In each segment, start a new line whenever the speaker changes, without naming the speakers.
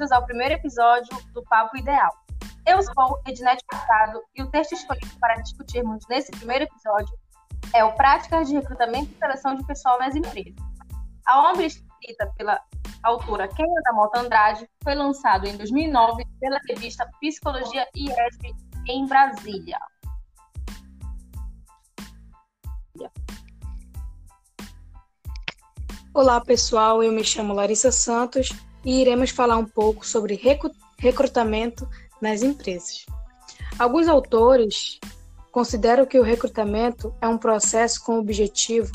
bem-vindos ao primeiro episódio do Papo Ideal. Eu sou Ednete Picado e o texto escolhido para discutirmos nesse primeiro episódio é o Práticas de Recrutamento e Seleção de Pessoal nas Empresas. A obra escrita pela autora Kenia da Mota Andrade foi lançado em 2009 pela revista Psicologia IESB em Brasília.
Olá pessoal, eu me chamo Larissa Santos e iremos falar um pouco sobre recrutamento nas empresas. Alguns autores consideram que o recrutamento é um processo com o objetivo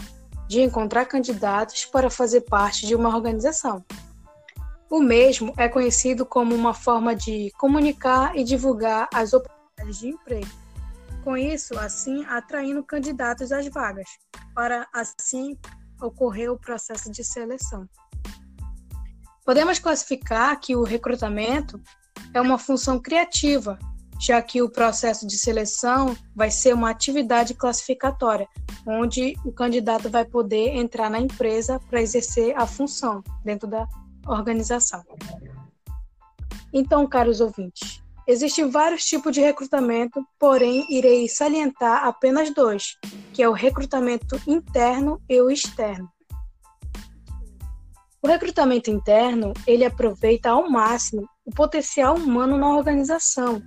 de encontrar candidatos para fazer parte de uma organização. O mesmo é conhecido como uma forma de comunicar e divulgar as oportunidades de emprego. Com isso, assim, atraindo candidatos às vagas, para assim ocorreu o processo de seleção. Podemos classificar que o recrutamento é uma função criativa, já que o processo de seleção vai ser uma atividade classificatória, onde o candidato vai poder entrar na empresa para exercer a função dentro da organização. Então, caros ouvintes, Existem vários tipos de recrutamento, porém irei salientar apenas dois, que é o recrutamento interno e o externo. O recrutamento interno, ele aproveita ao máximo o potencial humano na organização,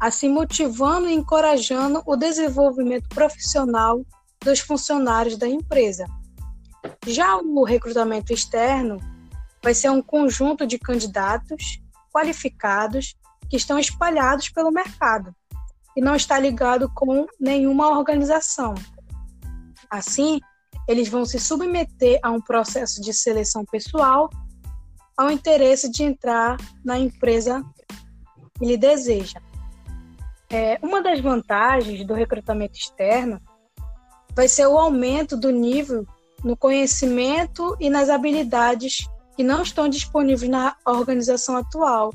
assim motivando e encorajando o desenvolvimento profissional dos funcionários da empresa. Já o recrutamento externo vai ser um conjunto de candidatos qualificados que estão espalhados pelo mercado e não está ligado com nenhuma organização. Assim, eles vão se submeter a um processo de seleção pessoal ao interesse de entrar na empresa que ele deseja. É, uma das vantagens do recrutamento externo vai ser o aumento do nível no conhecimento e nas habilidades que não estão disponíveis na organização atual,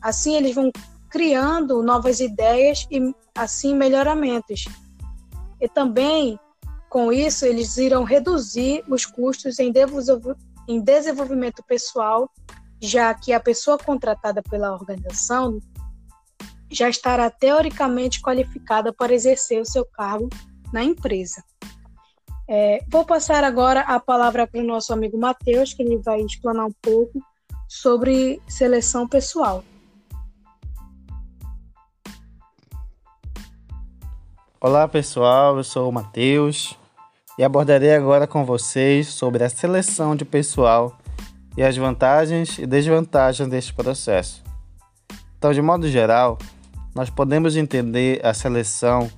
Assim, eles vão criando novas ideias e, assim, melhoramentos. E também, com isso, eles irão reduzir os custos em, em desenvolvimento pessoal, já que a pessoa contratada pela organização já estará teoricamente qualificada para exercer o seu cargo na empresa. É, vou passar agora a palavra para o nosso amigo Matheus, que ele vai explanar um pouco sobre seleção pessoal.
Olá pessoal, eu sou o Matheus e abordarei agora com vocês sobre a seleção de pessoal e as vantagens e desvantagens deste processo. Então, de modo geral, nós podemos entender a seleção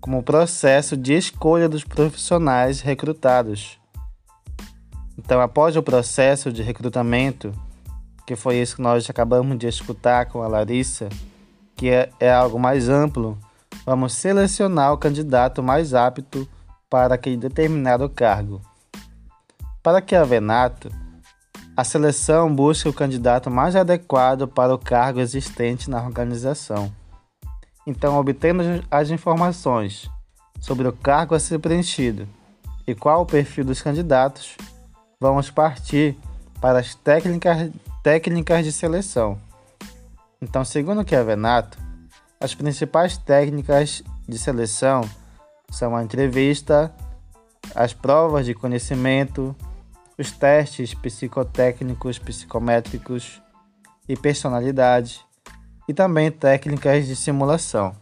como o processo de escolha dos profissionais recrutados. Então, após o processo de recrutamento, que foi isso que nós acabamos de escutar com a Larissa, que é, é algo mais amplo vamos selecionar o candidato mais apto para aquele determinado cargo. Para que a Venato, a seleção busca o candidato mais adequado para o cargo existente na organização. Então, obtendo as informações sobre o cargo a ser preenchido e qual o perfil dos candidatos, vamos partir para as técnicas, técnicas de seleção. Então, segundo o que a Venato, as principais técnicas de seleção são a entrevista, as provas de conhecimento, os testes psicotécnicos, psicométricos e personalidade, e também técnicas de simulação.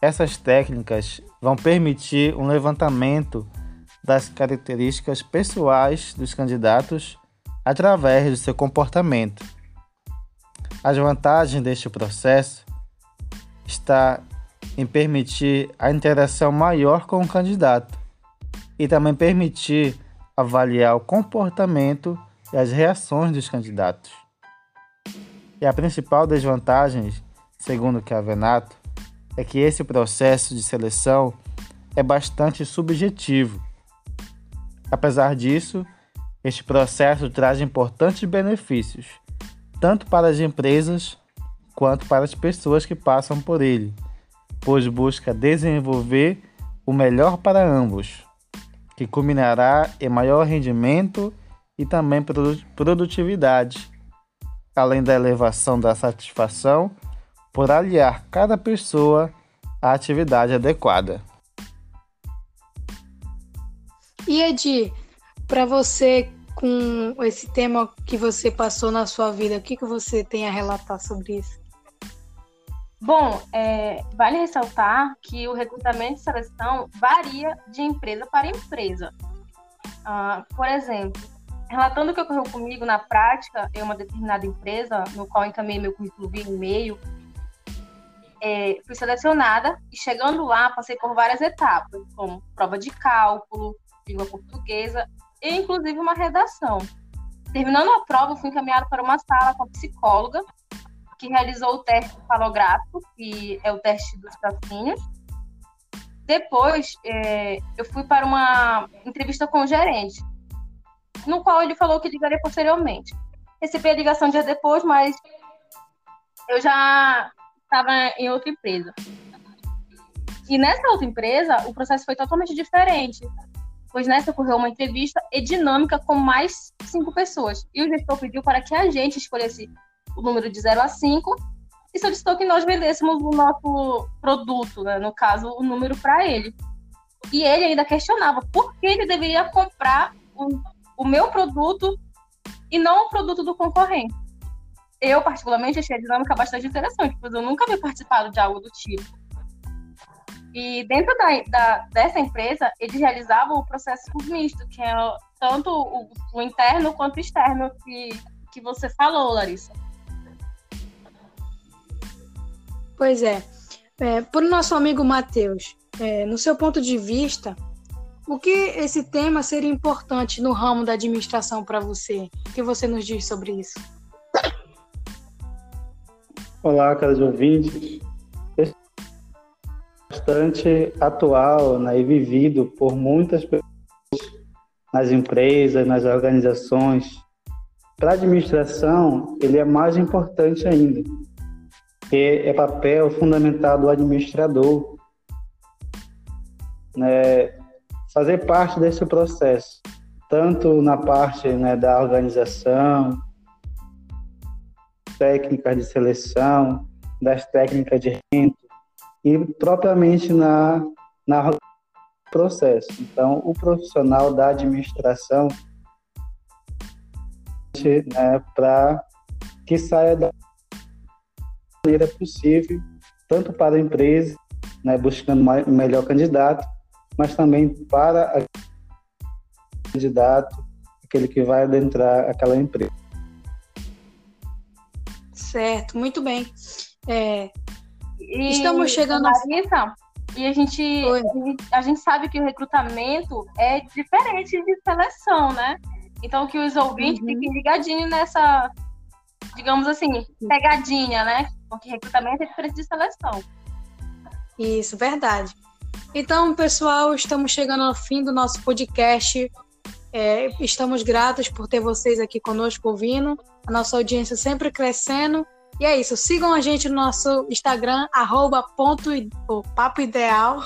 Essas técnicas vão permitir um levantamento das características pessoais dos candidatos através do seu comportamento. As vantagens deste processo está em permitir a interação maior com o candidato e também permitir avaliar o comportamento e as reações dos candidatos. E a principal desvantagem, segundo Cavenato, é que esse processo de seleção é bastante subjetivo. Apesar disso, este processo traz importantes benefícios, tanto para as empresas quanto para as pessoas que passam por ele, pois busca desenvolver o melhor para ambos, que culminará em maior rendimento e também produtividade. além da elevação da satisfação, por aliar cada pessoa à atividade adequada.
E Edi, para você, com esse tema que você passou na sua vida, o que, que você tem a relatar sobre isso?
Bom, é, vale ressaltar que o recrutamento e seleção varia de empresa para empresa. Uh, por exemplo, relatando o que ocorreu comigo na prática em uma determinada empresa, no qual encaminhei meu currículo via e-mail, é, fui selecionada e chegando lá passei por várias etapas, como prova de cálculo, língua portuguesa e inclusive uma redação. Terminando a prova, fui encaminhada para uma sala com a psicóloga, que realizou o teste falográfico, que é o teste dos tracinhos. Depois, é, eu fui para uma entrevista com o gerente, no qual ele falou que ligaria posteriormente. Recebi a ligação dias depois, mas eu já estava em outra empresa. E nessa outra empresa, o processo foi totalmente diferente pois nessa ocorreu uma entrevista e dinâmica com mais cinco pessoas. E o gestor pediu para que a gente escolhesse o número de 0 a 5 e solicitou que nós vendêssemos o nosso produto, né? no caso, o número para ele. E ele ainda questionava por que ele deveria comprar o, o meu produto e não o produto do concorrente. Eu, particularmente, achei a dinâmica bastante interessante, pois eu nunca havia participado de algo do tipo. E dentro da, da, dessa empresa, eles realizavam o processo misto, que é tanto o, o interno quanto o externo que, que você falou, Larissa.
Pois é. é por nosso amigo Matheus, é, no seu ponto de vista, o que esse tema seria importante no ramo da administração para você? O que você nos diz sobre isso?
Olá, caros ouvintes bastante atual né, e vivido por muitas pessoas nas empresas, nas organizações. Para a administração, ele é mais importante ainda, que é papel fundamental do administrador, né, fazer parte desse processo, tanto na parte né, da organização, técnicas de seleção, das técnicas de renda, e propriamente na, na processo. Então, o profissional da administração né, para que saia da maneira possível, tanto para a empresa, né, buscando o melhor candidato, mas também para o candidato, aquele que vai adentrar aquela empresa.
Certo, muito bem. É,
e, Estamos chegando Larissa, e a gente, a gente, a gente sabe que o recrutamento é diferente de seleção, né? Então que os ouvintes uhum. fiquem ligadinhos nessa, digamos assim, pegadinha, né? Porque recrutamento é diferente de seleção.
Isso, verdade. Então, pessoal, estamos chegando ao fim do nosso podcast. É, estamos gratos por ter vocês aqui conosco ouvindo, a nossa audiência sempre crescendo. E é isso. Sigam a gente no nosso Instagram, arroba ponto, papo ideal.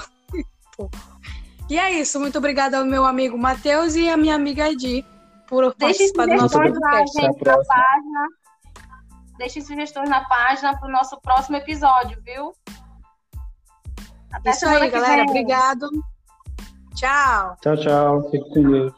e é isso. Muito obrigada ao meu amigo Matheus e a minha amiga Edi por Deixe participar do nosso podcast.
Gente, na página. Deixe sugestões na página para o nosso próximo episódio, viu?
Até Isso aí, galera. Vem. Obrigado. Tchau.
Tchau, tchau. Fique com Deus.